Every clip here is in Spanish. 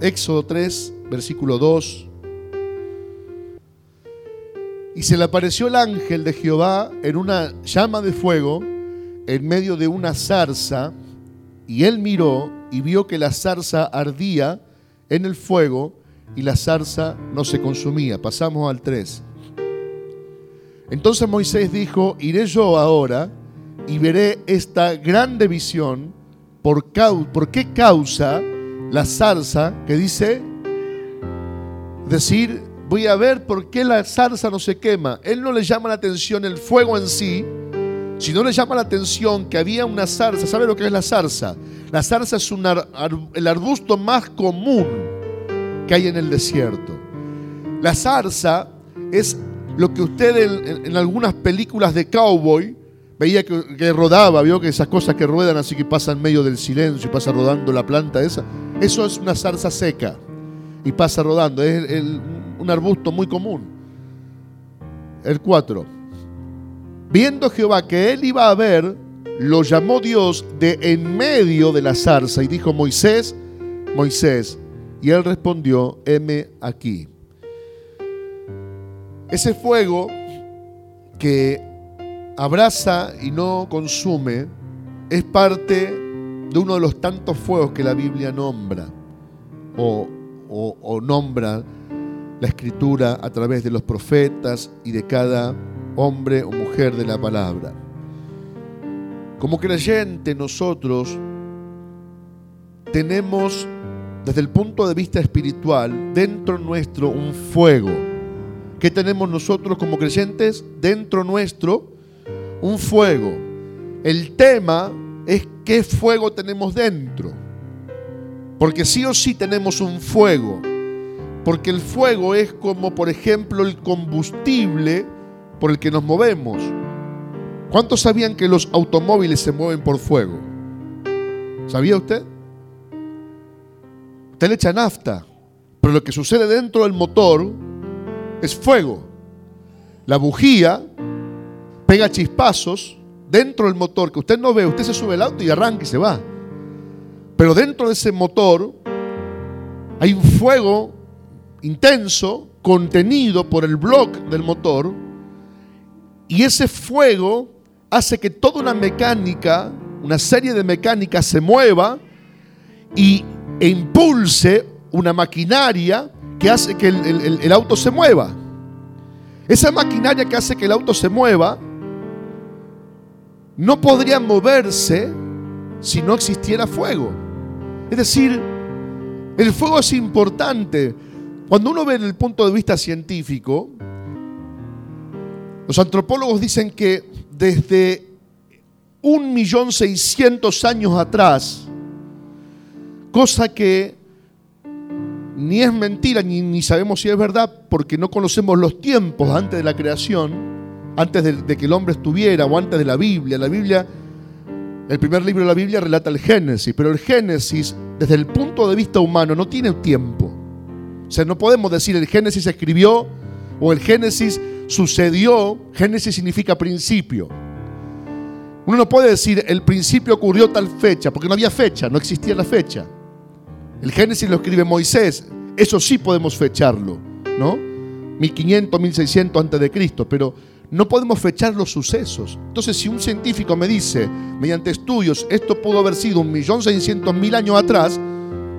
Éxodo 3, versículo 2. Y se le apareció el ángel de Jehová en una llama de fuego en medio de una zarza, y él miró y vio que la zarza ardía en el fuego y la zarza no se consumía. Pasamos al 3. Entonces Moisés dijo, iré yo ahora y veré esta grande visión, por, por qué causa la zarza que dice, decir, voy a ver por qué la zarza no se quema. Él no le llama la atención el fuego en sí, sino le llama la atención que había una zarza. ¿Sabe lo que es la zarza? La zarza es el arbusto más común que hay en el desierto. La zarza es lo que usted en, algunas películas de cowboy veía que, rodaba, vio que esas cosas que ruedan así que pasan en medio del silencio y pasa rodando la planta esa. Eso es una zarza seca y pasa rodando. Es un arbusto muy común. El 4. Viendo Jehová que él iba a ver, lo llamó Dios de en medio de la zarza y dijo, Moisés, Moisés. Y él respondió, heme aquí. Ese fuego que abraza y no consume es parte de uno de los tantos fuegos que la Biblia nombra o, o nombra la escritura a través de los profetas y de cada hombre o mujer de la palabra. Como creyente nosotros tenemos desde el punto de vista espiritual dentro nuestro un fuego. ¿Qué tenemos nosotros como creyentes? Dentro nuestro un fuego. El tema es qué fuego tenemos dentro. Porque sí o sí tenemos un fuego. Porque el fuego es como, por ejemplo, el combustible por el que nos movemos. ¿Cuántos sabían que los automóviles se mueven por fuego? ¿Sabía usted? Usted le echa nafta, pero lo que sucede dentro del motor es fuego. La bujía pega chispazos dentro del motor que usted no ve, usted se sube al auto y arranca y se va. Pero dentro de ese motor hay un fuego intenso contenido por el bloque del motor y ese fuego hace que toda una mecánica, una serie de mecánicas se mueva y, e impulse una maquinaria que hace que el, el auto se mueva. Esa maquinaria que hace que el auto se mueva no podría moverse si no existiera fuego. Es decir, el fuego es importante. Cuando uno ve el punto de vista científico, los antropólogos dicen que desde un millón seiscientos años atrás, cosa que ni es mentira ni, sabemos si es verdad porque no conocemos los tiempos antes de la creación, antes de, de, que el hombre estuviera o antes de la Biblia. La Biblia, el primer libro de la Biblia relata el Génesis, pero el Génesis desde el punto de vista humano no tiene tiempo. O sea, no podemos decir el Génesis se escribió o el Génesis sucedió, Génesis significa principio. Uno no puede decir el principio ocurrió tal fecha, porque no había fecha, no existía la fecha. El Génesis lo escribe Moisés, eso sí podemos fecharlo, ¿no? 1500, 1600 antes de Cristo, pero no podemos fechar los sucesos. Entonces, si un científico me dice, mediante estudios, esto pudo haber sido un millón seiscientos mil años atrás,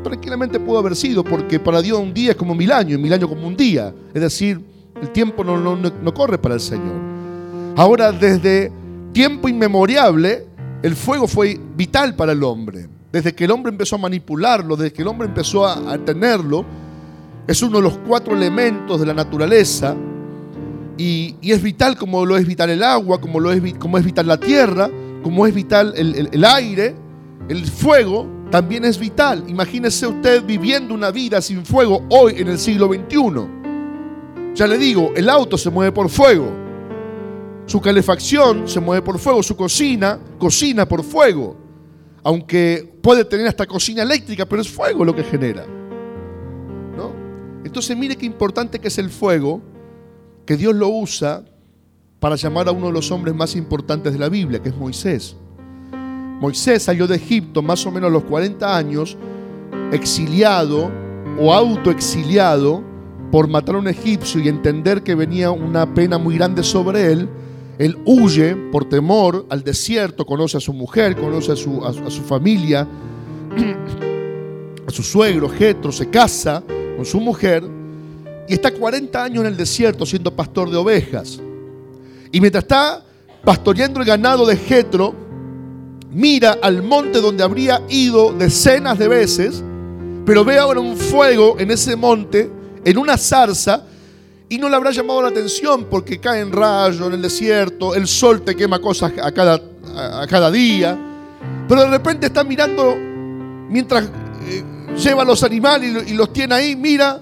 tranquilamente pudo haber sido, porque para Dios un día es como mil años, y mil años como un día. Es decir, el tiempo no, no, corre para el Señor. Ahora, desde tiempo inmemoriable, el fuego fue vital para el hombre. Desde que el hombre empezó a manipularlo, desde que el hombre empezó a, tenerlo, es uno de los cuatro elementos de la naturaleza y, es vital como lo es vital el agua, como, lo es, como es vital la tierra, como es vital el, aire, el fuego también es vital. Imagínese usted viviendo una vida sin fuego hoy en el siglo XXI. Ya le digo, el auto se mueve por fuego. Su calefacción se mueve por fuego. Su cocina cocina por fuego. Aunque puede tener hasta cocina eléctrica, pero es fuego lo que genera. ¿No? Entonces mire qué importante que es el fuego, que Dios lo usa para llamar a uno de los hombres más importantes de la Biblia, que es Moisés. Moisés salió de Egipto más o menos a los 40 años, exiliado o autoexiliado por matar a un egipcio y entender que venía una pena muy grande sobre él, él huye por temor al desierto, conoce a su mujer, conoce a su, a, familia, a su suegro, Jetro, se casa con su mujer y está 40 años en el desierto siendo pastor de ovejas. Y mientras está pastoreando el ganado de Jetro, mira al monte donde habría ido decenas de veces, pero ve ahora un fuego en ese monte, en una zarza, y no le habrá llamado la atención porque cae en rayo en el desierto, el sol te quema cosas a cada, a cada día, pero de repente está mirando mientras eh, lleva los animales y los tiene ahí, mira,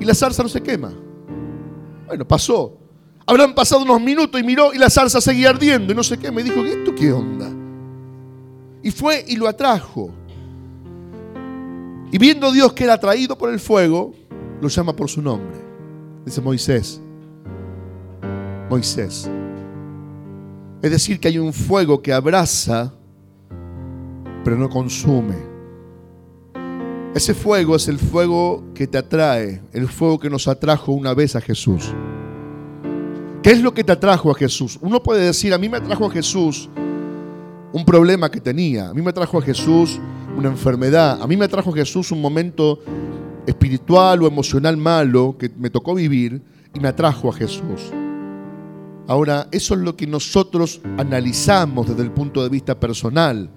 y la zarza no se quema. Bueno, pasó. Habrán pasado unos minutos y miró y la zarza seguía ardiendo y no sé qué. Me dijo, ¿esto qué onda? Y fue y lo atrajo. Y viendo Dios que era atraído por el fuego, lo llama por su nombre. Dice Moisés. Moisés. Es decir, que hay un fuego que abraza, pero no consume. Ese fuego es el fuego que te atrae, el fuego que nos atrajo una vez a Jesús. ¿Qué es lo que te atrajo a Jesús? Uno puede decir, a mí me atrajo a Jesús un problema que tenía, a mí me atrajo a Jesús una enfermedad, a mí me atrajo a Jesús un momento espiritual o emocional malo que me tocó vivir y me atrajo a Jesús. Ahora, eso es lo que nosotros analizamos desde el punto de vista personal.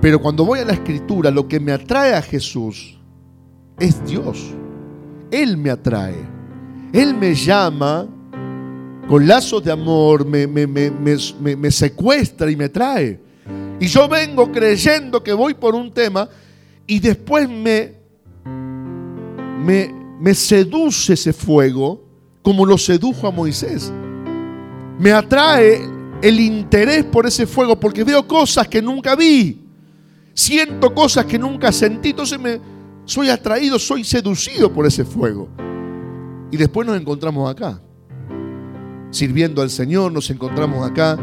Pero cuando voy a la escritura, lo que me atrae a Jesús es Dios. Él me atrae. Él me llama con lazos de amor me, me, secuestra y me trae. Y yo vengo creyendo que voy por un tema y después me, me, me seduce ese fuego como lo sedujo a Moisés. Me atrae el interés por ese fuego porque veo cosas que nunca vi. Siento cosas que nunca sentí. Entonces me, soy atraído, soy seducido por ese fuego. Y después nos encontramos acá sirviendo al Señor, nos encontramos acá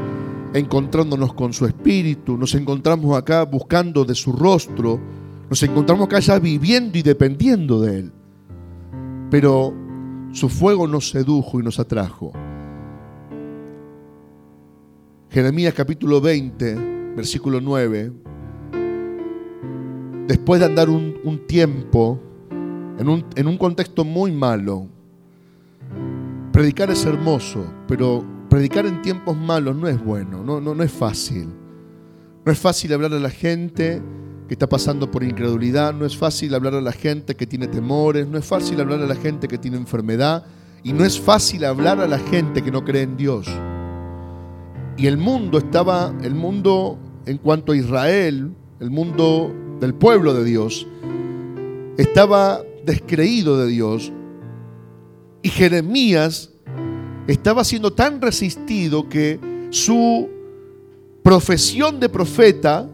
encontrándonos con su espíritu, nos encontramos acá buscando de su rostro, nos encontramos acá ya viviendo y dependiendo de Él. Pero su fuego nos sedujo y nos atrajo. Jeremías capítulo 20, versículo 9. Después de andar un, tiempo en un, en un contexto muy malo, Predicar es hermoso, pero predicar en tiempos malos no es bueno, no, no, no es fácil. No es fácil hablar a la gente que está pasando por incredulidad, no es fácil hablar a la gente que tiene temores, no es fácil hablar a la gente que tiene enfermedad y no es fácil hablar a la gente que no cree en Dios. Y el mundo estaba, el mundo en cuanto a Israel, el mundo del pueblo de Dios, estaba descreído de Dios y Jeremías estaba siendo tan resistido que su profesión de profeta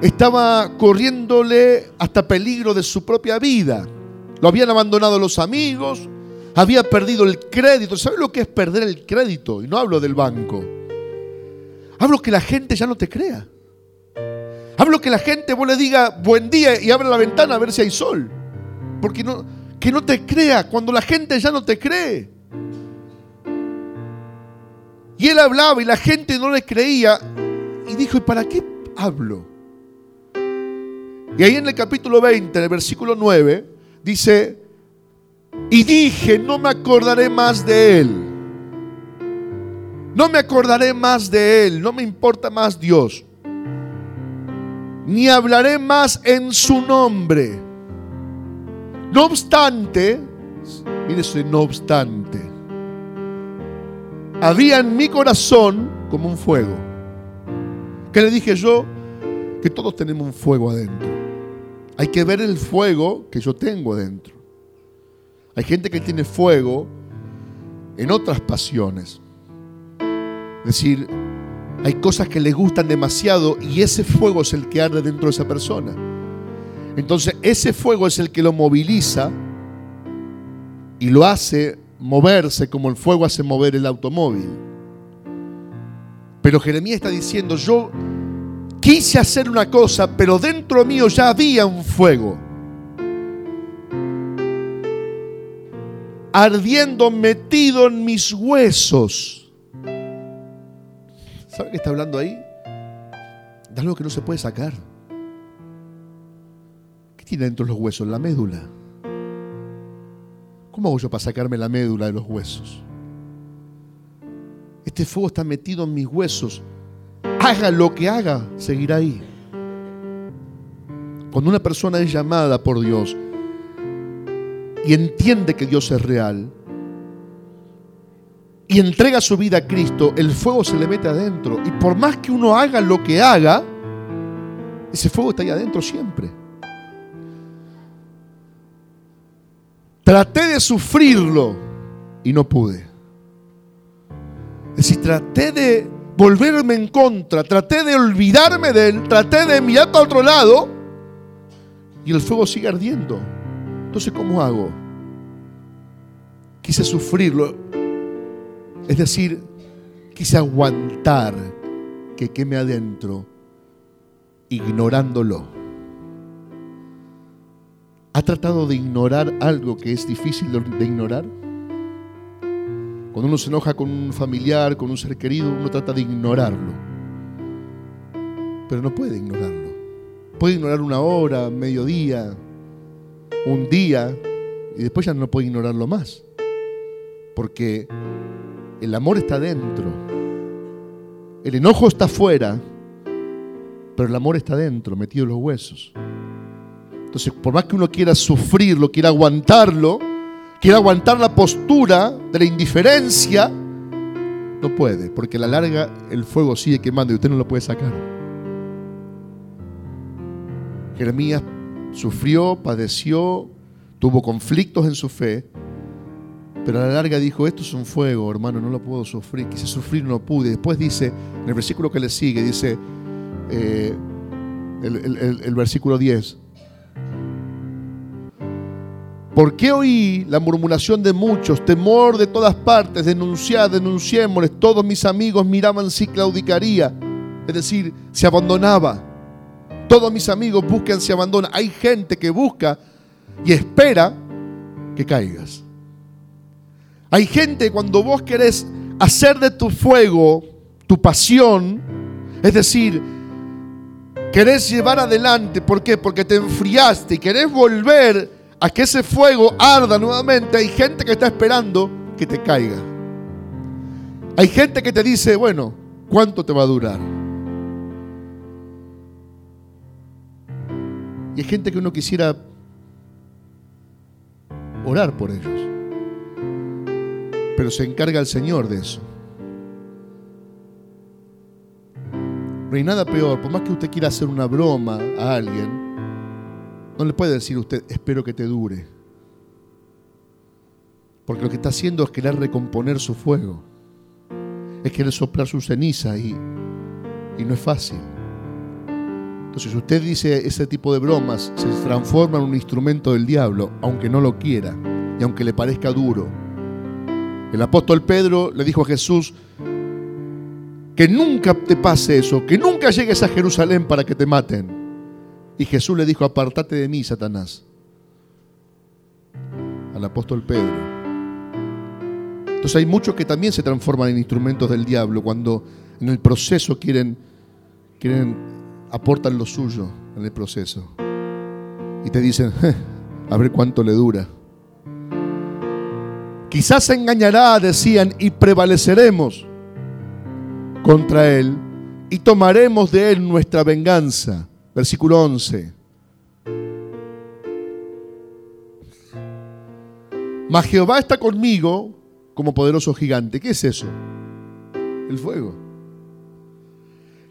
estaba corriéndole hasta peligro de su propia vida. Lo habían abandonado los amigos, había perdido el crédito. ¿Sabes lo que es perder el crédito? Y no hablo del banco. Hablo que la gente ya no te crea. Hablo que la gente vos le diga buen día y abre la ventana a ver si hay sol. Porque no, que no te crea cuando la gente ya no te cree. Y él hablaba y la gente no le creía. Y dijo, ¿y para qué hablo? Y ahí en el capítulo 20, en el versículo 9, dice, y dije, no me acordaré más de él. No me acordaré más de él, no me importa más Dios. Ni hablaré más en su nombre. No obstante, mire no obstante, había en mi corazón como un fuego. ¿Qué le dije yo? Que todos tenemos un fuego adentro. Hay que ver el fuego que yo tengo adentro. Hay gente que tiene fuego en otras pasiones. Es decir, hay cosas que les gustan demasiado y ese fuego es el que arde dentro de esa persona. Entonces ese fuego es el que lo moviliza y lo hace moverse como el fuego hace mover el automóvil. Pero Jeremías está diciendo, yo quise hacer una cosa, pero dentro mío ya había un fuego. Ardiendo, metido en mis huesos. ¿Sabe qué está hablando ahí? De algo que no se puede sacar. ¿Qué tiene dentro de los huesos? La médula. ¿Cómo hago yo para sacarme la médula de los huesos? Este fuego está metido en mis huesos. Haga lo que haga, seguirá ahí. Cuando una persona es llamada por Dios y entiende que Dios es real y entrega su vida a Cristo, el fuego se le mete adentro. Y por más que uno haga lo que haga, ese fuego está ahí adentro siempre. Traté de sufrirlo y no pude. Es decir, traté de volverme en contra, traté de olvidarme de él, traté de mirar para otro lado y el fuego sigue ardiendo. Entonces, ¿cómo hago? Quise sufrirlo. Es decir, quise aguantar que queme adentro, ignorándolo. ¿Ha tratado de ignorar algo que es difícil de ignorar? Cuando uno se enoja con un familiar, con un ser querido, uno trata de ignorarlo. Pero no puede ignorarlo. Puede ignorar una hora, mediodía, un día, y después ya no puede ignorarlo más. Porque el amor está dentro. El enojo está afuera, pero el amor está dentro, metido en los huesos. Entonces, por más que uno quiera sufrirlo, quiera aguantarlo, quiera aguantar la postura de la indiferencia, no puede, porque a la larga el fuego sigue quemando y usted no lo puede sacar. Jeremías sufrió, padeció, tuvo conflictos en su fe, pero a la larga dijo, esto es un fuego, hermano, no lo puedo sufrir, quise sufrir, no pude. Después dice, en el versículo que le sigue, dice, eh, el, el versículo 10, ¿Por qué oí la murmuración de muchos, temor de todas partes, denunciad, denunciémosles? Todos mis amigos miraban si claudicaría, es decir, se abandonaba. Todos mis amigos buscan, se abandona. Hay gente que busca y espera que caigas. Hay gente cuando vos querés hacer de tu fuego tu pasión, es decir, querés llevar adelante, ¿por qué? Porque te enfriaste y querés volver a que ese fuego arda nuevamente, hay gente que está esperando que te caiga. Hay gente que te dice, bueno, ¿cuánto te va a durar? Y hay gente que uno quisiera orar por ellos. Pero se encarga el Señor de eso. No hay nada peor, por más que usted quiera hacer una broma a alguien, no le puede decir a usted, espero que te dure. Porque lo que está haciendo es querer recomponer su fuego. Es querer soplar su ceniza y, y no es fácil. Entonces, si usted dice ese tipo de bromas, se transforma en un instrumento del diablo, aunque no lo quiera y aunque le parezca duro. El apóstol Pedro le dijo a Jesús que nunca te pase eso, que nunca llegues a Jerusalén para que te maten. Y Jesús le dijo, apartate de mí, Satanás, al apóstol Pedro. Entonces hay muchos que también se transforman en instrumentos del diablo cuando en el proceso quieren, quieren aportan lo suyo en el proceso. Y te dicen, a ver cuánto le dura. Quizás se engañará, decían, y prevaleceremos contra él y tomaremos de él nuestra venganza. Versículo 11. Mas Jehová está conmigo como poderoso gigante. ¿Qué es eso? El fuego.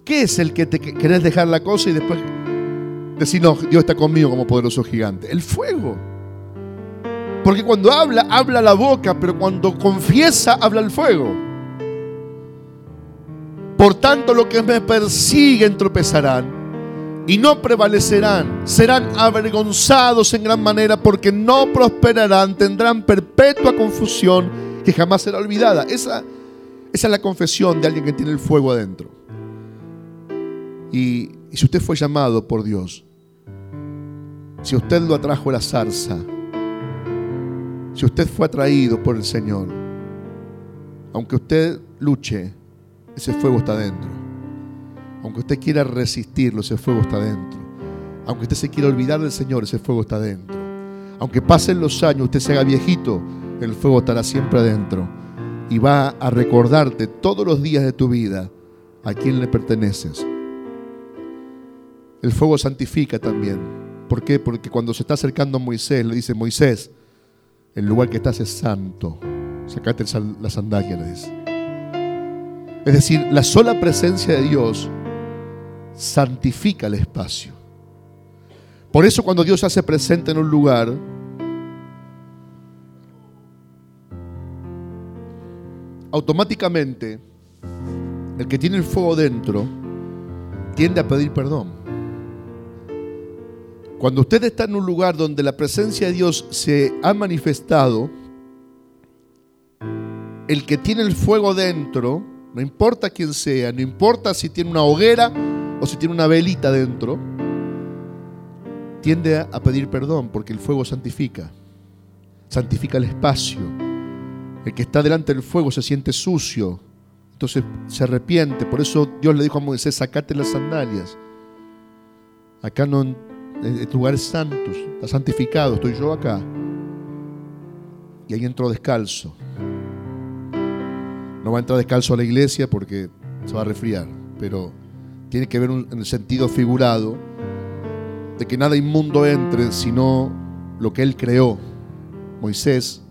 ¿Qué es el que te querés dejar la cosa y después decir, no, Dios está conmigo como poderoso gigante? El fuego. Porque cuando habla, habla la boca, pero cuando confiesa, habla el fuego. Por tanto, lo que me persiguen tropezarán y no prevalecerán, serán avergonzados en gran manera porque no prosperarán, tendrán perpetua confusión que jamás será olvidada. Esa, esa es la confesión de alguien que tiene el fuego adentro. Y, y si usted fue llamado por Dios, si usted lo atrajo la zarza, Si usted fue atraído por el Señor, aunque usted luche, ese fuego está dentro. Aunque usted quiera resistirlo, ese fuego está dentro. Aunque usted se quiera olvidar del Señor, ese fuego está dentro. Aunque pasen los años, usted se haga viejito, el fuego estará siempre adentro. Y va a recordarte todos los días de tu vida a quién le perteneces. El fuego santifica también. ¿Por qué? Porque cuando se está acercando a Moisés, le dice, Moisés, el lugar que estás es santo. Sacate la sandalia, le dice. Es decir, la sola presencia de Dios santifica el espacio. Por eso cuando Dios se hace presente en un lugar, automáticamente el que tiene el fuego dentro tiende a pedir perdón. Cuando usted está en un lugar donde la presencia de Dios se ha manifestado, el que tiene el fuego dentro, no importa quién sea, no importa si tiene una hoguera o si tiene una velita dentro, tiende a pedir perdón porque el fuego santifica, santifica el espacio. El que está delante del fuego se siente sucio, entonces se arrepiente. Por eso Dios le dijo a Moisés, sacate las sandalias. Acá no lugares santos, está santificado, estoy yo acá. Y ahí entró descalzo. No va a entrar descalzo a la iglesia porque se va a resfriar, pero tiene que ver en el sentido figurado de que nada inmundo entre sino lo que él creó. Moisés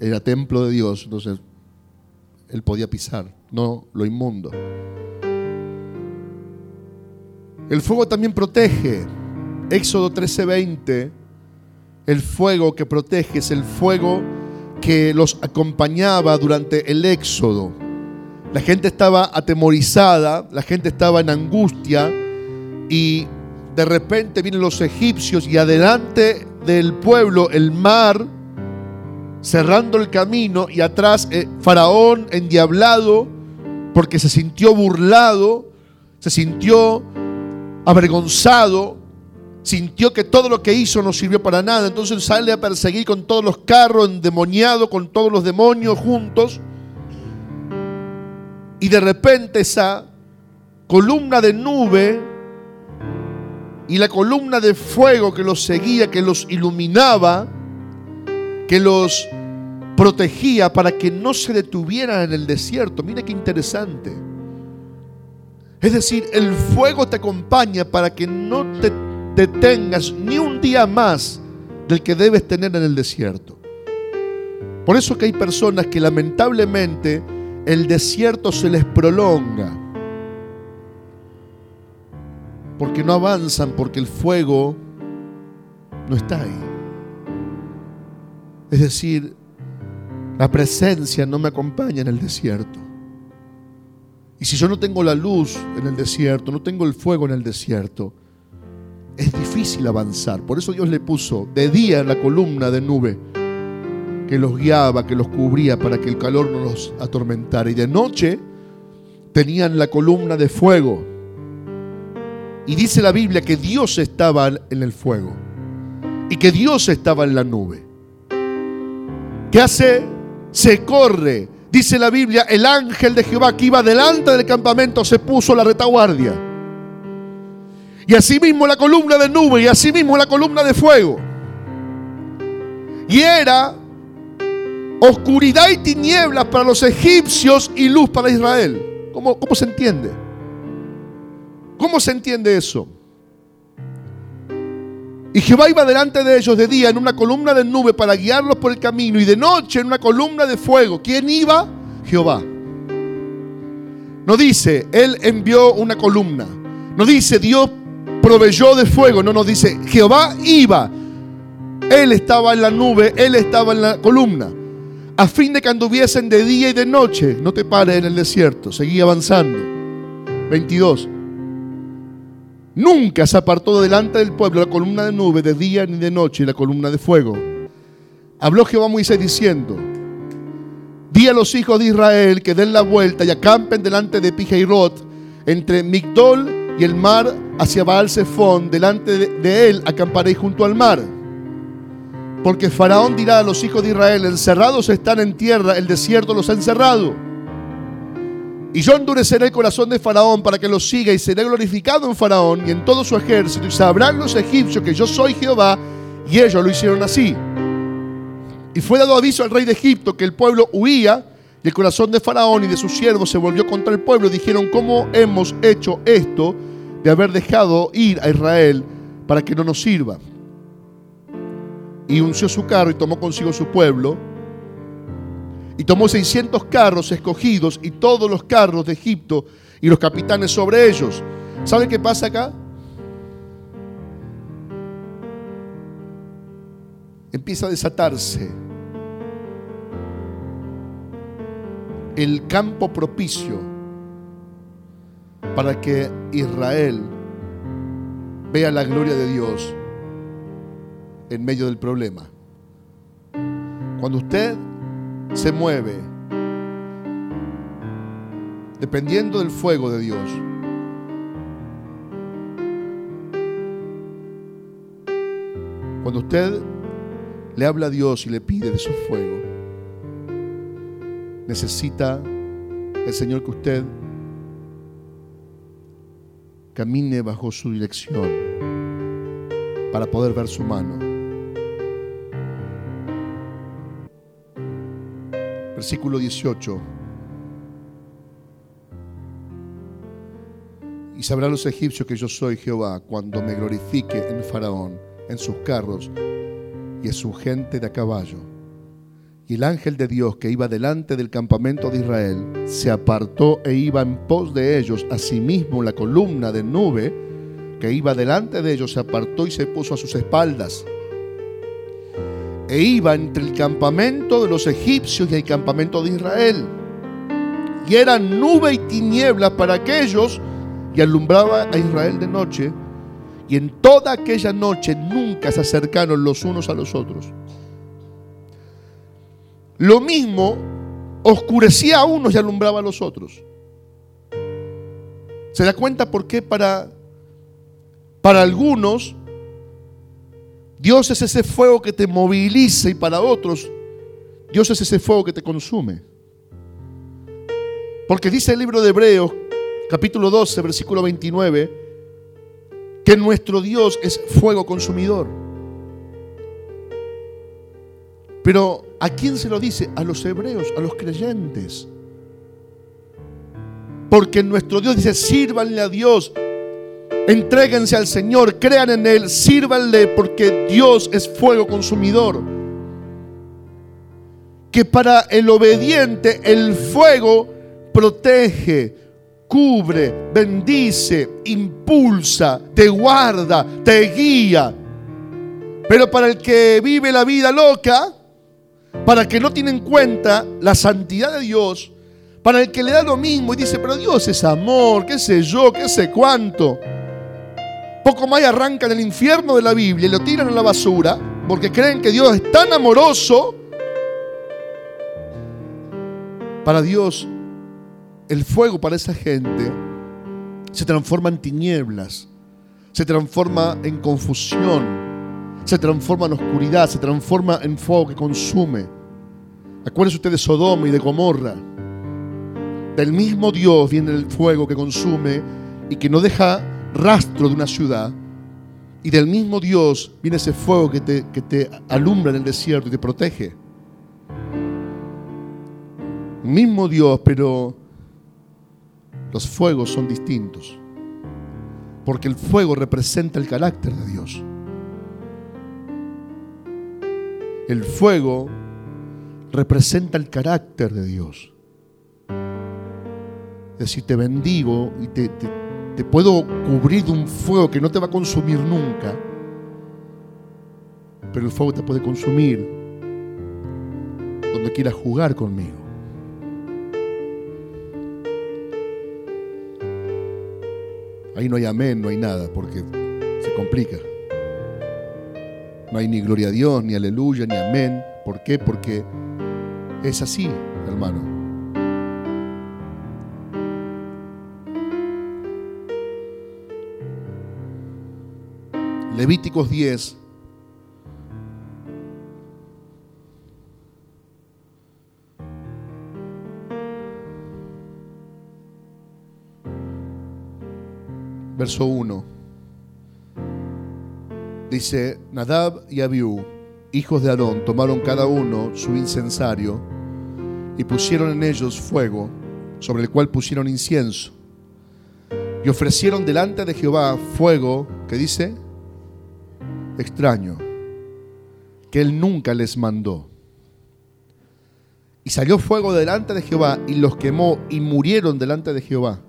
era templo de Dios, entonces él podía pisar, no lo inmundo. El fuego también protege. Éxodo 13:20, el fuego que protege es el fuego que los acompañaba durante el éxodo. La gente estaba atemorizada, la gente estaba en angustia y de repente vienen los egipcios y adelante del pueblo el mar cerrando el camino y atrás eh, Faraón endiablado porque se sintió burlado, se sintió avergonzado sintió que todo lo que hizo no sirvió para nada. Entonces sale a perseguir con todos los carros, endemoniado, con todos los demonios juntos. Y de repente esa columna de nube y la columna de fuego que los seguía, que los iluminaba, que los protegía para que no se detuvieran en el desierto. Mira qué interesante. Es decir, el fuego te acompaña para que no te detengas ni un día más del que debes tener en el desierto. Por eso que hay personas que lamentablemente el desierto se les prolonga. Porque no avanzan, porque el fuego no está ahí. Es decir, la presencia no me acompaña en el desierto. Y si yo no tengo la luz en el desierto, no tengo el fuego en el desierto, es difícil avanzar. Por eso Dios le puso de día en la columna de nube que los guiaba, que los cubría para que el calor no los atormentara. Y de noche tenían la columna de fuego. Y dice la Biblia que Dios estaba en el fuego y que Dios estaba en la nube. ¿Qué hace? Se corre. Dice la Biblia, el ángel de Jehová que iba delante del campamento se puso la retaguardia. Y asimismo la columna de nube y asimismo la columna de fuego. Y era oscuridad y tinieblas para los egipcios y luz para Israel. ¿Cómo, cómo se entiende? ¿Cómo se entiende eso? Y Jehová iba delante de ellos de día en una columna de nube para guiarlos por el camino y de noche en una columna de fuego. ¿Quién iba? Jehová. No dice, Él envió una columna. No dice, Dios proveyó de fuego. No nos dice, Jehová iba. Él estaba en la nube, Él estaba en la columna. A fin de que anduviesen de día y de noche. No te pares en el desierto. Seguí avanzando. 22. Nunca se apartó delante del pueblo la columna de nube de día ni de noche y la columna de fuego. Habló Jehová a Moisés diciendo, di a los hijos de Israel que den la vuelta y acampen delante de Pijeirot, entre Migdol y el mar hacia Baal delante de él acamparéis junto al mar. Porque Faraón dirá a los hijos de Israel, encerrados están en tierra, el desierto los ha encerrado. Y yo endureceré el corazón de Faraón para que los siga y seré glorificado en Faraón y en todo su ejército y sabrán los egipcios que yo soy Jehová y ellos lo hicieron así. Y fue dado aviso al rey de Egipto que el pueblo huía y el corazón de Faraón y de sus siervos se volvió contra el pueblo. Dijeron, ¿cómo hemos hecho esto de haber dejado ir a Israel para que no nos sirva? y unció su carro y tomó consigo su pueblo. Y tomó 600 carros escogidos y todos los carros de Egipto y los capitanes sobre ellos. ¿Saben qué pasa acá? Empieza a desatarse el campo propicio para que Israel vea la gloria de Dios en medio del problema. Cuando usted se mueve dependiendo del fuego de Dios, cuando usted le habla a Dios y le pide de su fuego, necesita el Señor que usted camine bajo su dirección para poder ver su mano. versículo 18. Y sabrán los egipcios que yo soy Jehová cuando me glorifique en Faraón, en sus carros y en su gente de a caballo. Y el ángel de Dios que iba delante del campamento de Israel se apartó e iba en pos de ellos. Asimismo, la columna de nube que iba delante de ellos se apartó y se puso a sus espaldas e iba entre el campamento de los egipcios y el campamento de Israel. Y era nube y tiniebla para aquellos y alumbraba a Israel de noche. Y en toda aquella noche nunca se acercaron los unos a los otros. Lo mismo oscurecía a unos y alumbraba a los otros. ¿Se da cuenta por qué para, para algunos Dios es ese fuego que te moviliza y para otros, Dios es ese fuego que te consume. Porque dice el libro de Hebreos, capítulo 12, versículo 29, que nuestro Dios es fuego consumidor. Pero ¿a quién se lo dice? A los hebreos, a los creyentes. Porque nuestro Dios dice, sírvanle a Dios Entréguense al Señor, crean en Él, sírvanle porque Dios es fuego consumidor. Que para el obediente el fuego protege, cubre, bendice, impulsa, te guarda, te guía. Pero para el que vive la vida loca, para el que no tiene en cuenta la santidad de Dios, para el que le da lo mismo y dice, pero Dios es amor, qué sé yo, qué sé cuánto. Poco más arrancan el infierno de la Biblia y lo tiran a la basura porque creen que Dios es tan amoroso. Para Dios, el fuego para esa gente se transforma en tinieblas, se transforma en confusión, se transforma en oscuridad, se transforma en fuego que consume. Acuérdense ustedes de Sodoma y de Gomorra. Del mismo Dios viene el fuego que consume y que no deja rastro de una ciudad. Y del mismo Dios viene ese fuego que te, que te alumbra en el desierto y te protege. Mismo Dios, pero los fuegos son distintos. Porque el fuego representa el carácter de Dios. El fuego representa el carácter de Dios. Es decir, te bendigo y te, puedo cubrir de un fuego que no te va a consumir nunca, pero el fuego te puede consumir donde quieras jugar conmigo. Ahí no hay amén, no hay nada, porque se complica. No hay ni gloria a Dios, ni aleluya, ni amén. ¿Por qué? Porque es así, hermano. Levíticos 10. Verso 1. Dice, Nadab y Abiú, hijos de Aarón, tomaron cada uno su incensario y pusieron en ellos fuego, sobre el cual pusieron incienso. Y ofrecieron delante de Jehová fuego, que dice, extraño, que él nunca les mandó. Y salió fuego delante de Jehová y los quemó y murieron delante de Jehová.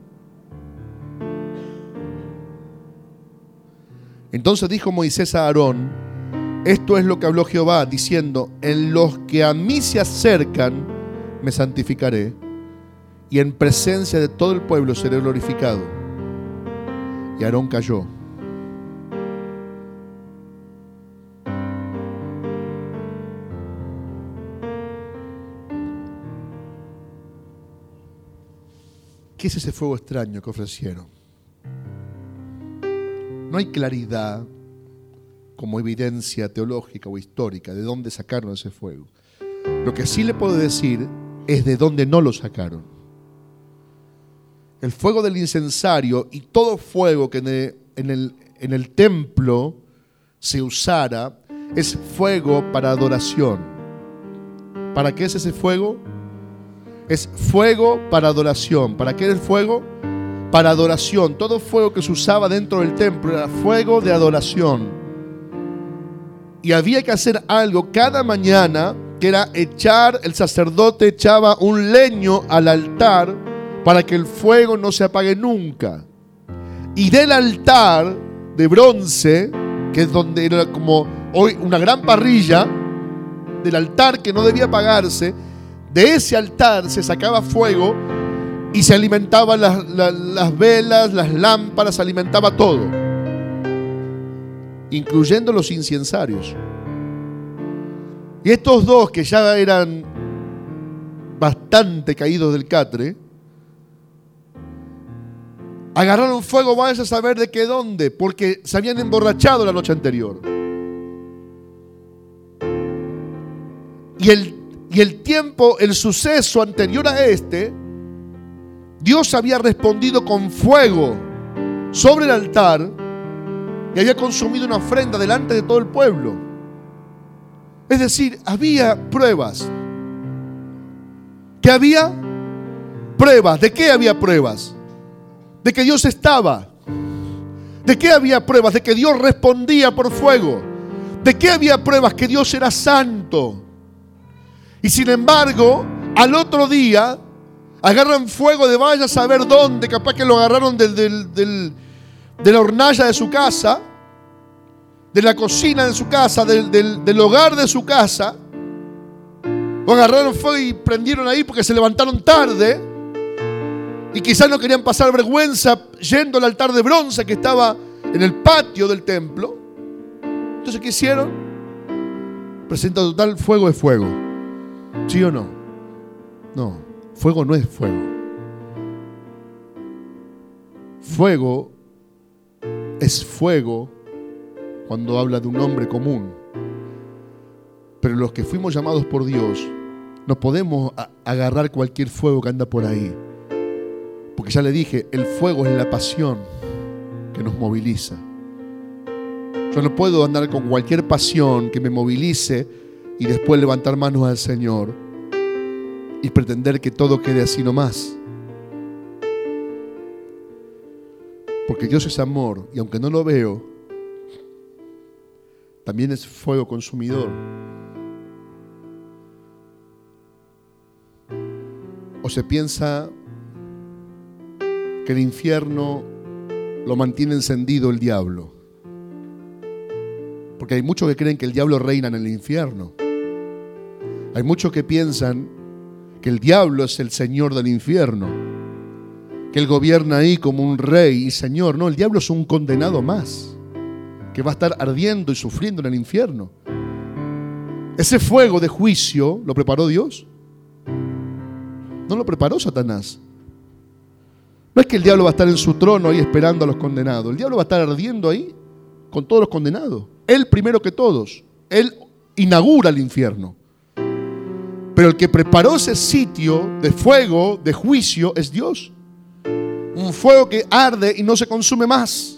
Entonces dijo Moisés a Aarón, esto es lo que habló Jehová, diciendo, en los que a mí se acercan, me santificaré, y en presencia de todo el pueblo seré glorificado. Y Aarón cayó. ¿Qué es ese fuego extraño que ofrecieron? No hay claridad como evidencia teológica o histórica de dónde sacaron ese fuego. Lo que sí le puedo decir es de dónde no lo sacaron. El fuego del incensario y todo fuego que en el, en el templo se usara es fuego para adoración. ¿Para qué es ese fuego? Es fuego para adoración. ¿Para qué es el fuego? Para adoración. Todo fuego que se usaba dentro del templo era fuego de adoración. Y había que hacer algo cada mañana, que era echar, el sacerdote echaba un leño al altar para que el fuego no se apague nunca. Y del altar de bronce, que es donde era como hoy una gran parrilla, del altar que no debía apagarse, de ese altar se sacaba fuego y se alimentaban las, las, velas, las lámparas, se alimentaba todo, incluyendo los incensarios. Y estos dos que ya eran bastante caídos del catre, agarraron fuego, vayas a saber de qué dónde, porque se habían emborrachado la noche anterior. Y el y el tiempo, el suceso anterior a este, Dios había respondido con fuego sobre el altar y había consumido una ofrenda delante de todo el pueblo. Es decir, había pruebas. ¿Qué había? Pruebas. ¿De qué había pruebas? De que Dios estaba. ¿De qué había pruebas? De que Dios respondía por fuego. ¿De qué había pruebas? Que Dios era santo. Y sin embargo, al otro día, agarran fuego de vaya a saber dónde, capaz que lo agarraron de la hornalla de su casa, de la cocina de su casa, del, hogar de su casa. O agarraron fuego y prendieron ahí porque se levantaron tarde. Y quizás no querían pasar vergüenza yendo al altar de bronce que estaba en el patio del templo. Entonces, ¿qué hicieron? Presenta total fuego de fuego. ¿Sí o no? No, fuego no es fuego. Fuego es fuego cuando habla de un hombre común. Pero los que fuimos llamados por Dios, no podemos agarrar cualquier fuego que anda por ahí. Porque ya le dije, el fuego es la pasión que nos moviliza. Yo no puedo andar con cualquier pasión que me movilice y después levantar manos al Señor y pretender que todo quede así nomás. Porque Dios es amor y aunque no lo veo, también es fuego consumidor. O se piensa que el infierno lo mantiene encendido el diablo. Porque hay muchos que creen que el diablo reina en el infierno. Hay muchos que piensan que el diablo es el señor del infierno, que él gobierna ahí como un rey y señor. No, el diablo es un condenado más, que va a estar ardiendo y sufriendo en el infierno. Ese fuego de juicio lo preparó Dios. No lo preparó Satanás. No es que el diablo va a estar en su trono ahí esperando a los condenados. El diablo va a estar ardiendo ahí con todos los condenados. Él primero que todos. Él inaugura el infierno. Pero el que preparó ese sitio de fuego, de juicio, es Dios. Un fuego que arde y no se consume más.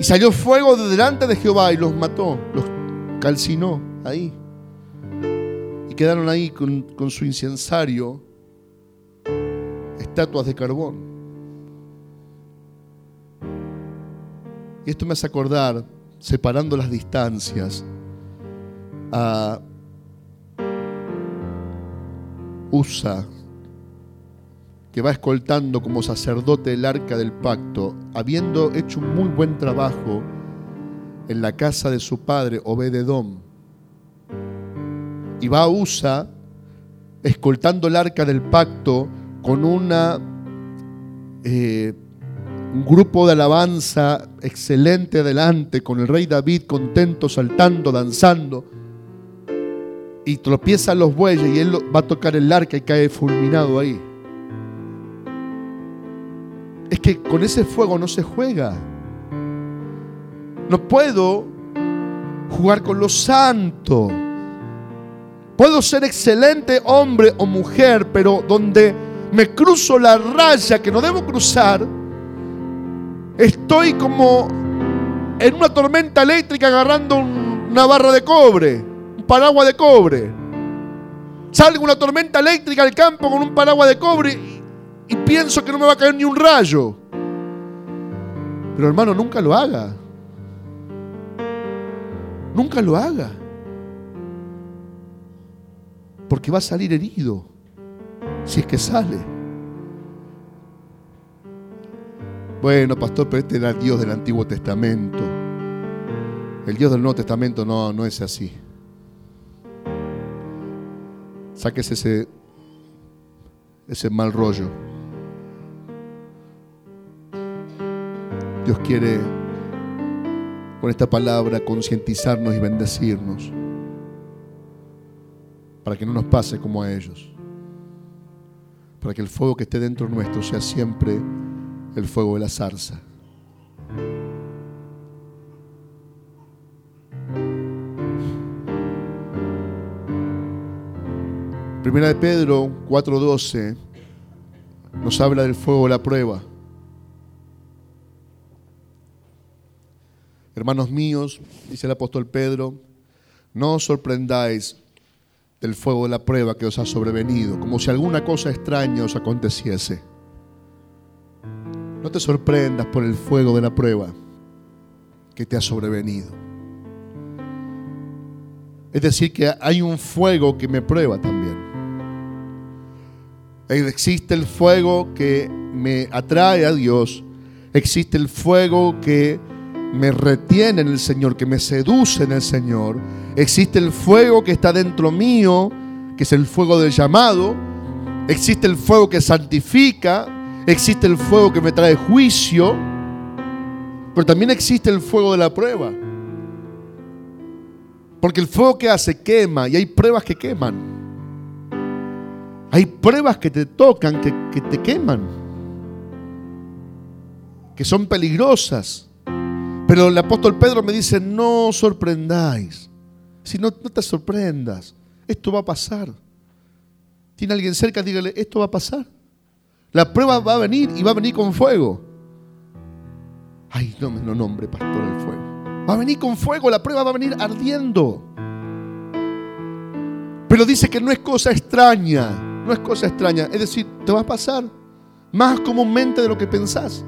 Y salió fuego de delante de Jehová y los mató, los calcinó ahí. Y quedaron ahí con, con su incensario estatuas de carbón. Y esto me hace acordar, separando las distancias, a Usa, que va escoltando como sacerdote el arca del pacto, habiendo hecho un muy buen trabajo en la casa de su padre Obededom. Y va a Usa escoltando el arca del pacto con una, eh, un grupo de alabanza excelente adelante, con el rey David contento, saltando, danzando y tropiezan los bueyes y él va a tocar el arca y cae fulminado ahí. Es que con ese fuego no se juega. No puedo jugar con lo santo. Puedo ser excelente hombre o mujer, pero donde me cruzo la raya que no debo cruzar, estoy como en una tormenta eléctrica agarrando una barra de cobre paraguas de cobre. Salgo una tormenta eléctrica al campo con un paraguas de cobre y, pienso que no me va a caer ni un rayo. Pero hermano, nunca lo haga. Nunca lo haga. Porque va a salir herido. Si es que sale. Bueno, pastor, pero este era el Dios del Antiguo Testamento. El Dios del Nuevo Testamento no, no es así. Sáquese ese, ese mal rollo. Dios quiere con esta palabra concientizarnos y bendecirnos para que no nos pase como a ellos. Para que el fuego que esté dentro nuestro sea siempre el fuego de la zarza. Primera de Pedro 4:12 nos habla del fuego de la prueba. Hermanos míos, dice el apóstol Pedro, no os sorprendáis del fuego de la prueba que os ha sobrevenido, como si alguna cosa extraña os aconteciese. No te sorprendas por el fuego de la prueba que te ha sobrevenido. Es decir, que hay un fuego que me prueba también. Existe el fuego que me atrae a Dios. Existe el fuego que me retiene en el Señor, que me seduce en el Señor. Existe el fuego que está dentro mío, que es el fuego del llamado. Existe el fuego que santifica. Existe el fuego que me trae juicio. Pero también existe el fuego de la prueba. Porque el fuego que hace quema y hay pruebas que queman. Hay pruebas que te tocan, que, te queman, que son peligrosas. Pero el apóstol Pedro me dice, no sorprendáis. Si no, no te sorprendas, esto va a pasar. Tiene alguien cerca, dígale, esto va a pasar. La prueba va a venir y va a venir con fuego. Ay, no me lo nombre, pastor, el fuego. Va a venir con fuego, la prueba va a venir ardiendo. Pero dice que no es cosa extraña no es cosa extraña. Es decir, te va a pasar más comúnmente de lo que pensás.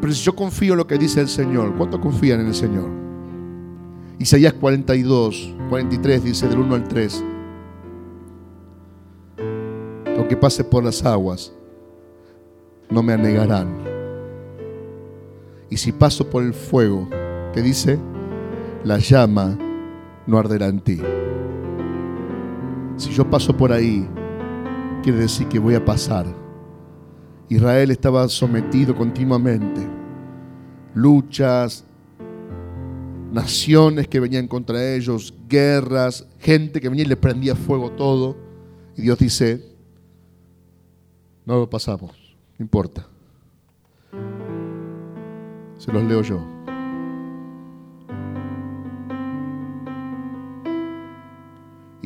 Pero si yo confío en lo que dice el Señor, ¿cuánto confían en el Señor? Isaías 42, 43 dice del 1 al 3. Aunque pase por las aguas, no me anegarán. Y si paso por el fuego, ¿qué dice? La llama no arderá en ti. Si yo paso por ahí, quiere decir que voy a pasar. Israel estaba sometido continuamente. Luchas, naciones que venían contra ellos, guerras, gente que venía y le prendía fuego todo. Y Dios dice, no lo pasamos, no importa. Se los leo yo.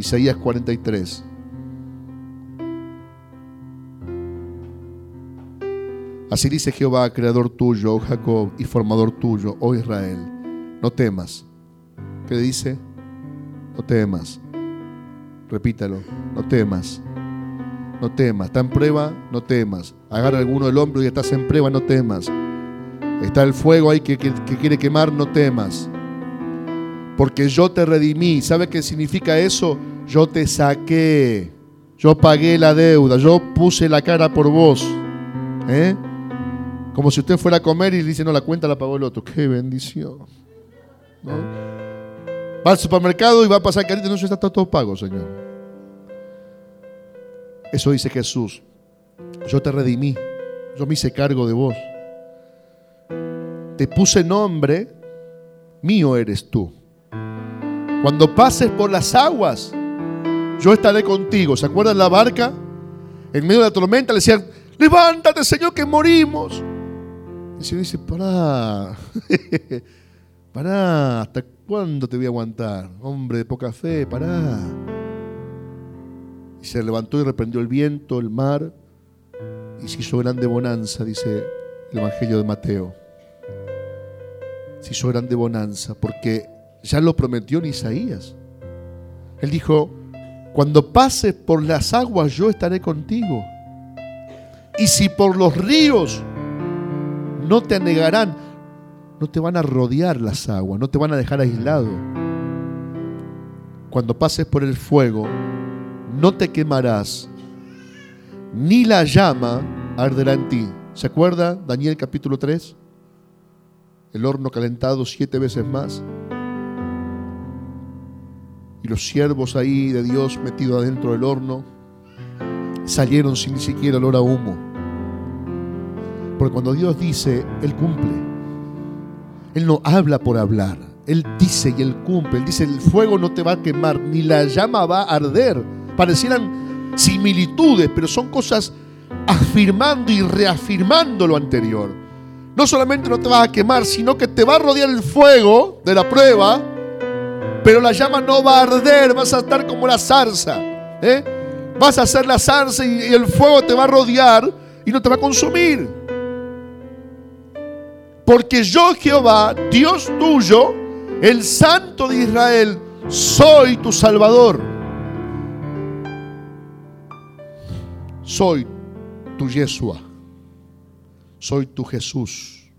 Isaías 43. Así dice Jehová, creador tuyo, oh Jacob, y formador tuyo, oh Israel. No temas. ¿Qué dice? No temas. Repítalo. No temas. No temas. Está en prueba, no temas. Agarra alguno el hombro y estás en prueba, no temas. Está el fuego ahí que, que quiere quemar, no temas. Porque yo te redimí. ¿Sabe qué significa eso? Yo te saqué. Yo pagué la deuda. Yo puse la cara por vos. ¿Eh? Como si usted fuera a comer y le dice, no, la cuenta la pagó el otro. Qué bendición. Va al supermercado y va a pasar carita, no, está todo pago, Señor. Eso dice Jesús. Yo te redimí. Yo me hice cargo de vos. Te puse nombre. Mío eres tú. Cuando pases por las aguas, yo estaré contigo. ¿Se acuerdan la barca? En medio de la tormenta le decían, levántate, Señor, que morimos. El Señor dice, pará, pará, ¿hasta cuándo te voy a aguantar? Hombre de poca fe, pará. Y se levantó y reprendió el viento, el mar, y se hizo grande bonanza, dice el Evangelio de Mateo. Se hizo grande bonanza, porque ya lo prometió en Isaías. Él dijo, cuando pases por las aguas yo estaré contigo. Y si por los ríos no te anegarán, no te van a rodear las aguas, no te van a dejar aislado. Cuando pases por el fuego, no te quemarás, ni la llama arderá en ti. ¿Se acuerda Daniel capítulo 3? El horno calentado siete veces más. Los siervos ahí de Dios metidos adentro del horno salieron sin ni siquiera olor a humo. Porque cuando Dios dice, Él cumple. Él no habla por hablar. Él dice y Él cumple. Él dice, el fuego no te va a quemar, ni la llama va a arder. Parecieran similitudes, pero son cosas afirmando y reafirmando lo anterior. No solamente no te vas a quemar, sino que te va a rodear el fuego de la prueba, pero la llama no va a arder, vas a estar como la zarza. ¿eh? Vas a hacer la zarza y el fuego te va a rodear y no te va a consumir. Porque yo Jehová, Dios tuyo, el Santo de Israel, soy tu Salvador. Soy tu Yeshua. Soy tu Jesús.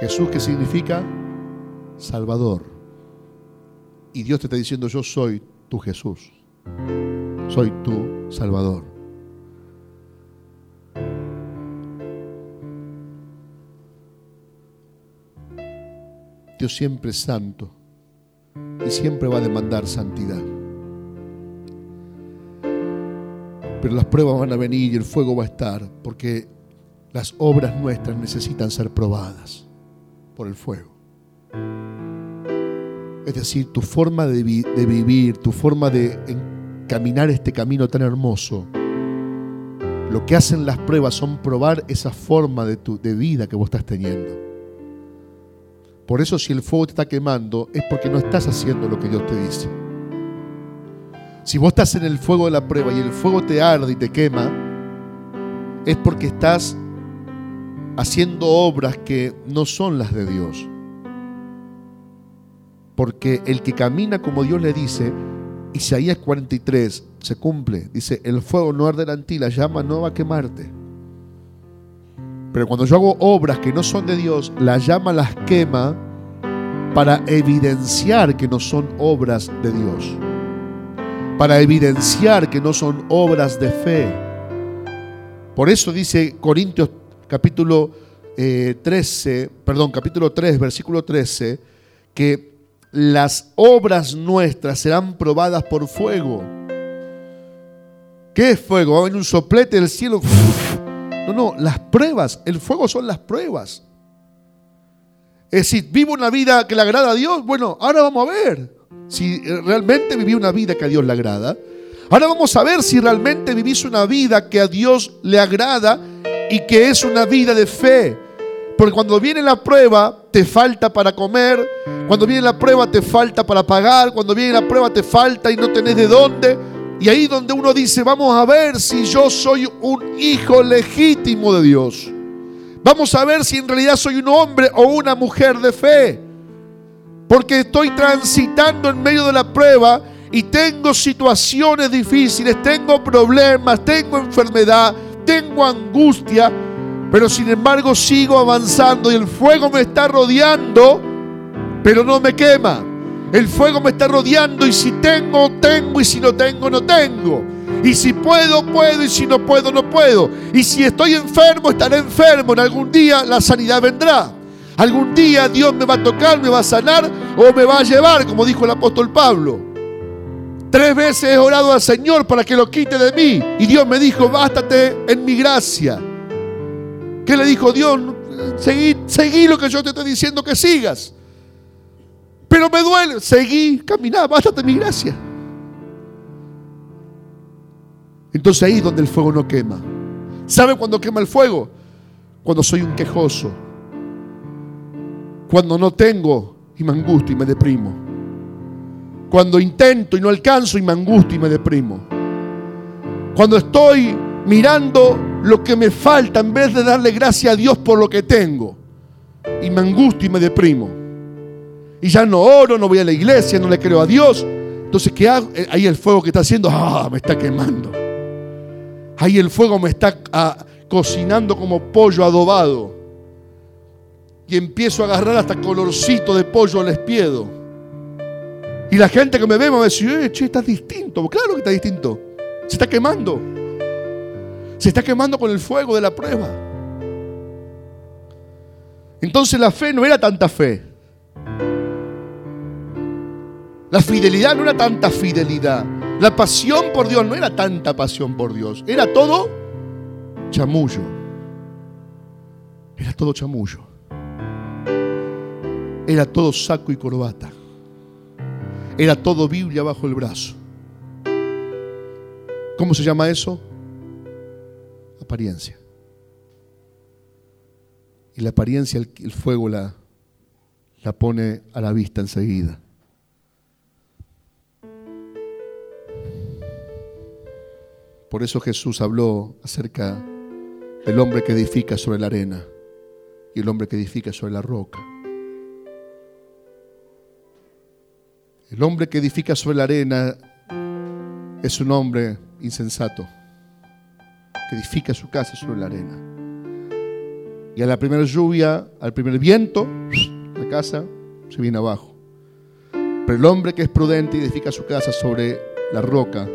Jesús que significa Salvador. Y Dios te está diciendo, yo soy tu Jesús. Soy tu Salvador. Dios siempre es santo y siempre va a demandar santidad. Pero las pruebas van a venir y el fuego va a estar porque las obras nuestras necesitan ser probadas por el fuego. Es decir, tu forma de, vivir, tu forma de caminar este camino tan hermoso, lo que hacen las pruebas son probar esa forma de, tu, de vida que vos estás teniendo. Por eso si el fuego te está quemando es porque no estás haciendo lo que Dios te dice. Si vos estás en el fuego de la prueba y el fuego te arde y te quema, es porque estás haciendo obras que no son las de Dios. Porque el que camina como Dios le dice, Isaías 43 se cumple, dice, el fuego no arderá en ti, la llama no va a quemarte. Pero cuando yo hago obras que no son de Dios, la llama las quema para evidenciar que no son obras de Dios. Para evidenciar que no son obras de fe. Por eso dice Corintios capítulo 13, eh, perdón, capítulo 3, versículo 13, que las obras nuestras serán probadas por fuego. ¿Qué es fuego? Va a un soplete del cielo. No, no, las pruebas, el fuego son las pruebas. Es decir, vivo una vida que le agrada a Dios. Bueno, ahora vamos a ver si realmente viví una vida que a Dios le agrada. Ahora vamos a ver si realmente vivís una vida que a Dios le agrada y que es una vida de fe. Porque cuando viene la prueba, te falta para comer. Cuando viene la prueba, te falta para pagar. Cuando viene la prueba, te falta y no tenés de dónde. Y ahí donde uno dice, vamos a ver si yo soy un hijo legítimo de Dios. Vamos a ver si en realidad soy un hombre o una mujer de fe. Porque estoy transitando en medio de la prueba y tengo situaciones difíciles, tengo problemas, tengo enfermedad, tengo angustia, pero sin embargo sigo avanzando y el fuego me está rodeando, pero no me quema. El fuego me está rodeando y si tengo, tengo y si no tengo, no tengo. Y si puedo, puedo y si no puedo, no puedo. Y si estoy enfermo, estaré enfermo. En algún día la sanidad vendrá. Algún día Dios me va a tocar, me va a sanar o me va a llevar, como dijo el apóstol Pablo. Tres veces he orado al Señor para que lo quite de mí. Y Dios me dijo, bástate en mi gracia. ¿Qué le dijo Dios? Seguí, seguí lo que yo te estoy diciendo que sigas. Pero me duele. Seguí, caminá, bástate mi gracia. Entonces ahí es donde el fuego no quema. ¿Sabe cuándo quema el fuego? Cuando soy un quejoso. Cuando no tengo y me angustio y me deprimo. Cuando intento y no alcanzo y me angustio y me deprimo. Cuando estoy mirando lo que me falta en vez de darle gracias a Dios por lo que tengo. Y me angustio y me deprimo. Y ya no oro, no voy a la iglesia, no le creo a Dios. Entonces, ¿qué hago? Eh, ahí el fuego que está haciendo, ah, me está quemando. Ahí el fuego me está ah, cocinando como pollo adobado. Y empiezo a agarrar hasta colorcito de pollo al espiedo. Y la gente que me ve me va a decir, eh, che, estás distinto. Claro que está distinto. Se está quemando. Se está quemando con el fuego de la prueba. Entonces la fe no era tanta fe. La fidelidad no era tanta fidelidad. La pasión por Dios no era tanta pasión por Dios. Era todo chamullo. Era todo chamullo. Era todo saco y corbata. Era todo Biblia bajo el brazo. ¿Cómo se llama eso? Apariencia. Y la apariencia, el, fuego la, la pone a la vista enseguida. Por eso Jesús habló acerca del hombre que edifica sobre la arena y el hombre que edifica sobre la roca. El hombre que edifica sobre la arena es un hombre insensato, que edifica su casa sobre la arena. Y a la primera lluvia, al primer viento, la casa se viene abajo. Pero el hombre que es prudente edifica su casa sobre la roca,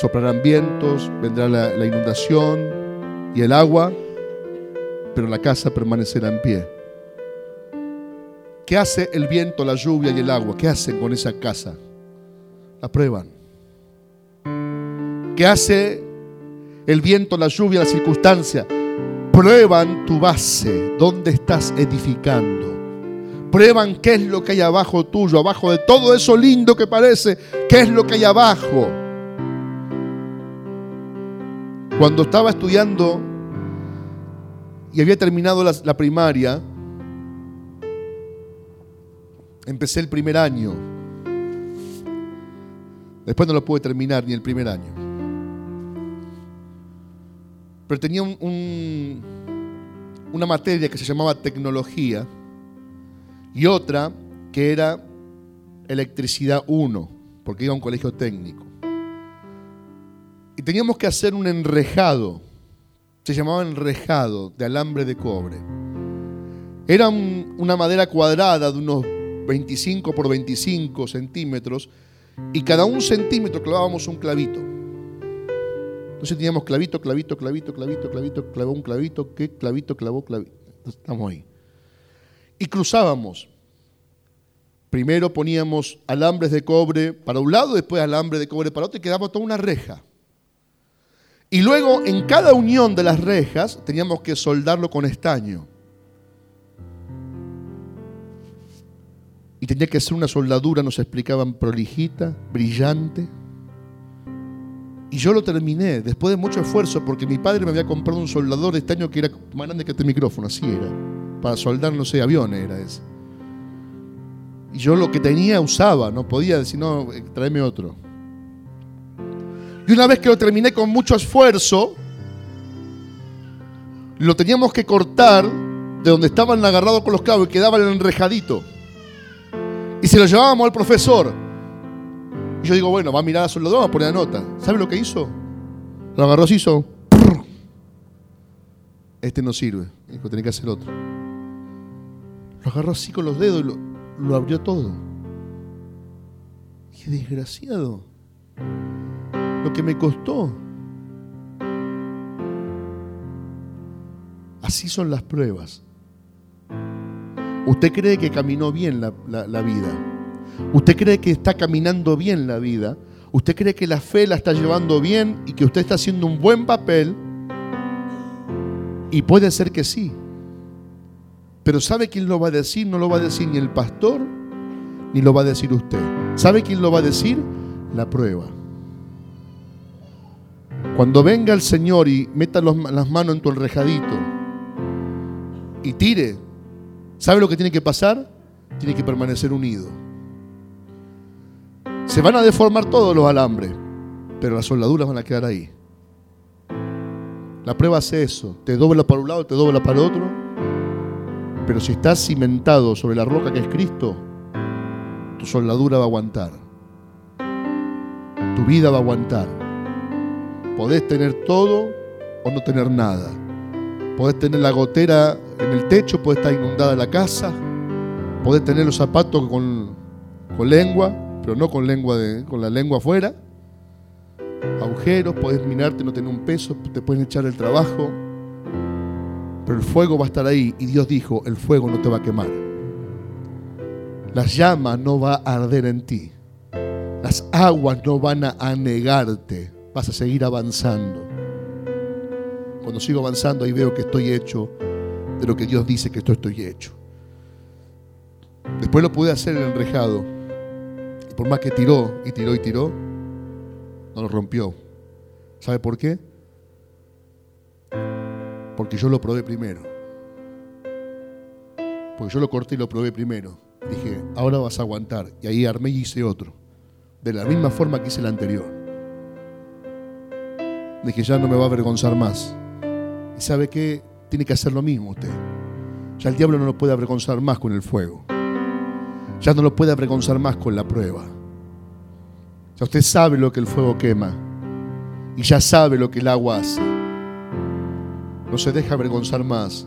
soplarán vientos, vendrá la, la inundación y el agua, pero la casa permanecerá en pie. ¿Qué hace el viento, la lluvia y el agua? ¿Qué hacen con esa casa? La prueban. ¿Qué hace el viento, la lluvia, la circunstancia? Prueban tu base, dónde estás edificando. Prueban qué es lo que hay abajo tuyo, abajo de todo eso lindo que parece, qué es lo que hay abajo. Cuando estaba estudiando y había terminado la, la primaria, Empecé el primer año. Después no lo pude terminar ni el primer año. Pero tenía un, una materia que se llamaba tecnología y otra que era electricidad 1, porque iba a un colegio técnico. Y teníamos que hacer un enrejado, se llamaba enrejado de alambre de cobre. Era una madera cuadrada de unos 25 por 25 centímetros y cada un centímetro clavábamos un clavito. Entonces teníamos clavito, clavito, clavito, clavito, clavito, clavó un clavito, ¿qué clavito, clavó, clavito? Estamos ahí. Y cruzábamos. Primero poníamos alambres de cobre para un lado, después alambres de cobre para otro y quedaba toda una reja. Y luego en cada unión de las rejas teníamos que soldarlo con estaño. y tenía que ser una soldadura, nos explicaban, prolijita, brillante. Y yo lo terminé después de mucho esfuerzo porque mi padre me había comprado un soldador de estaño que era más grande que este micrófono, así era. Para soldar, no sé, aviones era ese. Y yo lo que tenía usaba, no podía decir, no, eh, tráeme otro. Y una vez que lo terminé con mucho esfuerzo, lo teníamos que cortar de donde estaban agarrados con los cabos y quedaba el enrejadito. Y se lo llevábamos al profesor. Yo digo, bueno, va a mirar a su lado, va a poner la nota. ¿Sabe lo que hizo? Lo agarró, se hizo. Este no sirve. Dijo, tenía que hacer otro. Lo agarró así con los dedos y lo, lo abrió todo. Qué desgraciado. Lo que me costó. Así son las pruebas. Usted cree que caminó bien la, la, vida. Usted cree que está caminando bien la vida. Usted cree que la fe la está llevando bien y que usted está haciendo un buen papel. Y puede ser que sí. Pero ¿sabe quién lo va a decir? No lo va a decir ni el pastor, ni lo va a decir usted. ¿Sabe quién lo va a decir? La prueba. Cuando venga el Señor y meta las manos en tu enrejadito y tire, ¿sabe lo que tiene que pasar? Tiene que permanecer unido. Se van a deformar todos los alambres, pero las soldaduras van a quedar ahí. La prueba hace eso, te dobla para un lado, te dobla para el otro, pero si estás cimentado sobre la roca que es Cristo, tu soldadura va a aguantar, tu vida va a aguantar. Podés tener todo o no tener nada. Podés tener la gotera en el techo, puede estar inundada la casa, podés tener los zapatos con, con lengua, pero no con, lengua de, con la lengua afuera agujeros, puedes minarte, no tener un peso, te pueden echar el trabajo, pero el fuego va a estar ahí y Dios dijo, el fuego no te va a quemar. Las llamas no va a arder en ti. Las aguas no van a anegarte. Vas a seguir avanzando. Cuando sigo avanzando ahí veo que estoy hecho de lo que Dios dice que esto estoy hecho. Después lo pude hacer en el enrejado. Y por más que tiró y tiró y tiró, no lo rompió. ¿Sabe por qué? Porque yo lo probé primero. Porque yo lo corté y lo probé primero. Dije, ahora vas a aguantar. Y ahí armé y hice otro. De la misma forma que hice el anterior. Dije, ya no me va a avergonzar más. ¿Y sabe qué? Tiene que hacer lo mismo usted. Ya el diablo no lo puede avergonzar más con el fuego. Ya no lo puede avergonzar más con la prueba. Ya usted sabe lo que el fuego quema. Y ya sabe lo que el agua hace. No se deja avergonzar más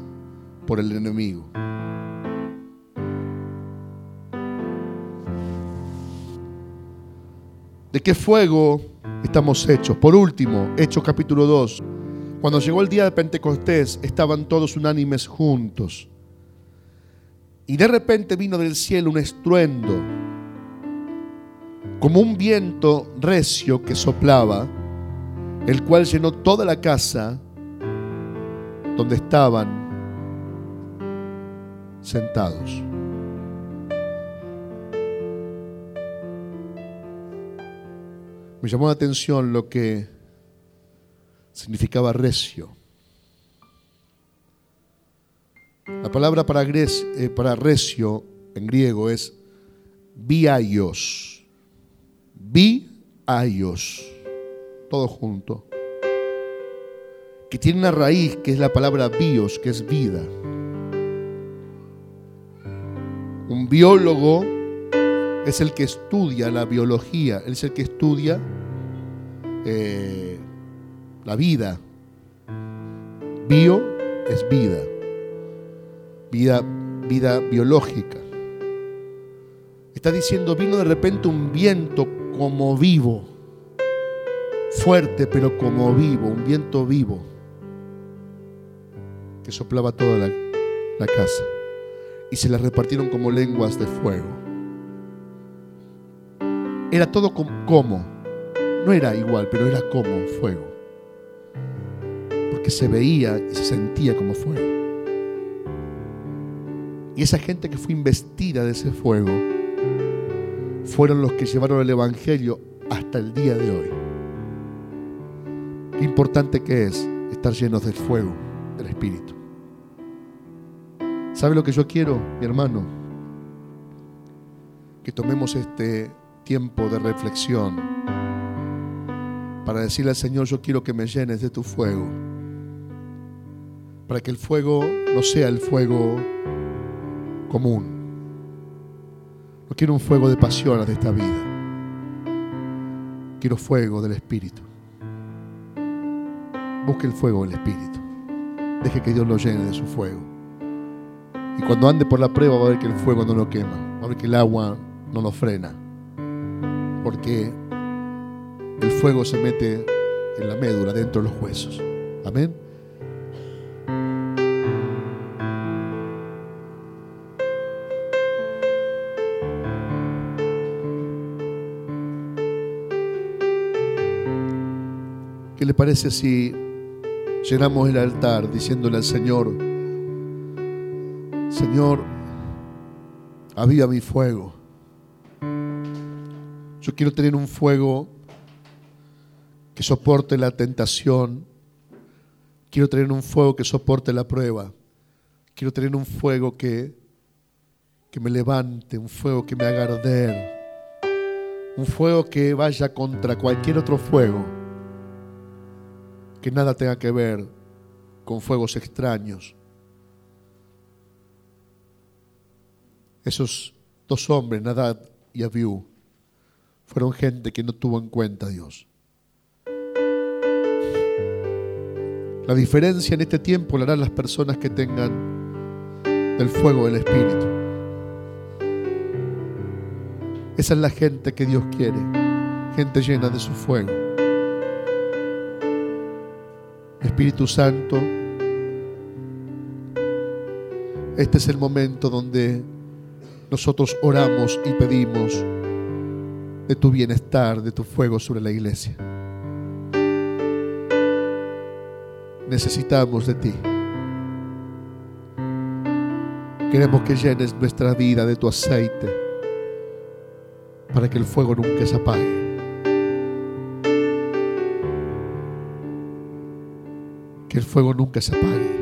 por el enemigo. ¿De qué fuego estamos hechos? Por último, Hechos capítulo 2. Cuando llegó el día de Pentecostés, estaban todos unánimes juntos. Y de repente vino del cielo un estruendo como un viento recio que soplaba, el cual llenó toda la casa donde estaban sentados. Me llamó la atención lo que significaba recio. La palabra para, eh, para recio en griego es biaios ellos, todo junto, que tiene una raíz que es la palabra bios, que es vida. Un biólogo es el que estudia la biología, es el que estudia eh, la vida. Bio es vida, vida, vida biológica. Está diciendo, vino de repente un viento como vivo, fuerte pero como vivo, un viento vivo que soplaba toda la, casa y se la repartieron como lenguas de fuego. Era todo como, no era igual, pero era como fuego, porque se veía y se sentía como fuego. Y esa gente que fue investida de ese fuego, fueron los que llevaron el Evangelio hasta el día de hoy. Qué importante que es estar llenos del fuego del Espíritu. ¿Sabe lo que yo quiero, mi hermano? Que tomemos este tiempo de reflexión para decirle al Señor, yo quiero que me llenes de tu fuego. Para que el fuego no sea el fuego común. No quiero un fuego de pasiones de esta vida. Quiero fuego del Espíritu. Busque el fuego del Espíritu. Deje que Dios lo llene de su fuego. Y cuando ande por la prueba va a ver que el fuego no lo quema. Va a ver que el agua no lo frena. Porque el fuego se mete en la médula, dentro de los huesos. Amén. Parece si llenamos el altar diciéndole al Señor, Señor, aviva mi fuego? Yo quiero tener un fuego que soporte la tentación. Quiero tener un fuego que soporte la prueba. Quiero tener un fuego que, que me levante, un fuego que me haga arder. Un fuego que vaya contra cualquier otro fuego. Que nada tenga que ver con fuegos extraños. Esos dos hombres, Nadad y Abiú, fueron gente que no tuvo en cuenta a Dios. La diferencia en este tiempo la harán las personas que tengan el fuego del Espíritu. Esa es la gente que Dios quiere, gente llena de su fuego. Espíritu Santo, este es el momento donde nosotros oramos y pedimos de tu bienestar, de tu fuego sobre la iglesia. Necesitamos de ti. Queremos que llenes nuestra vida de tu aceite para que el fuego nunca se apague. Que el fuego nunca se apague.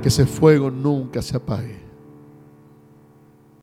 Que ese fuego nunca se apague.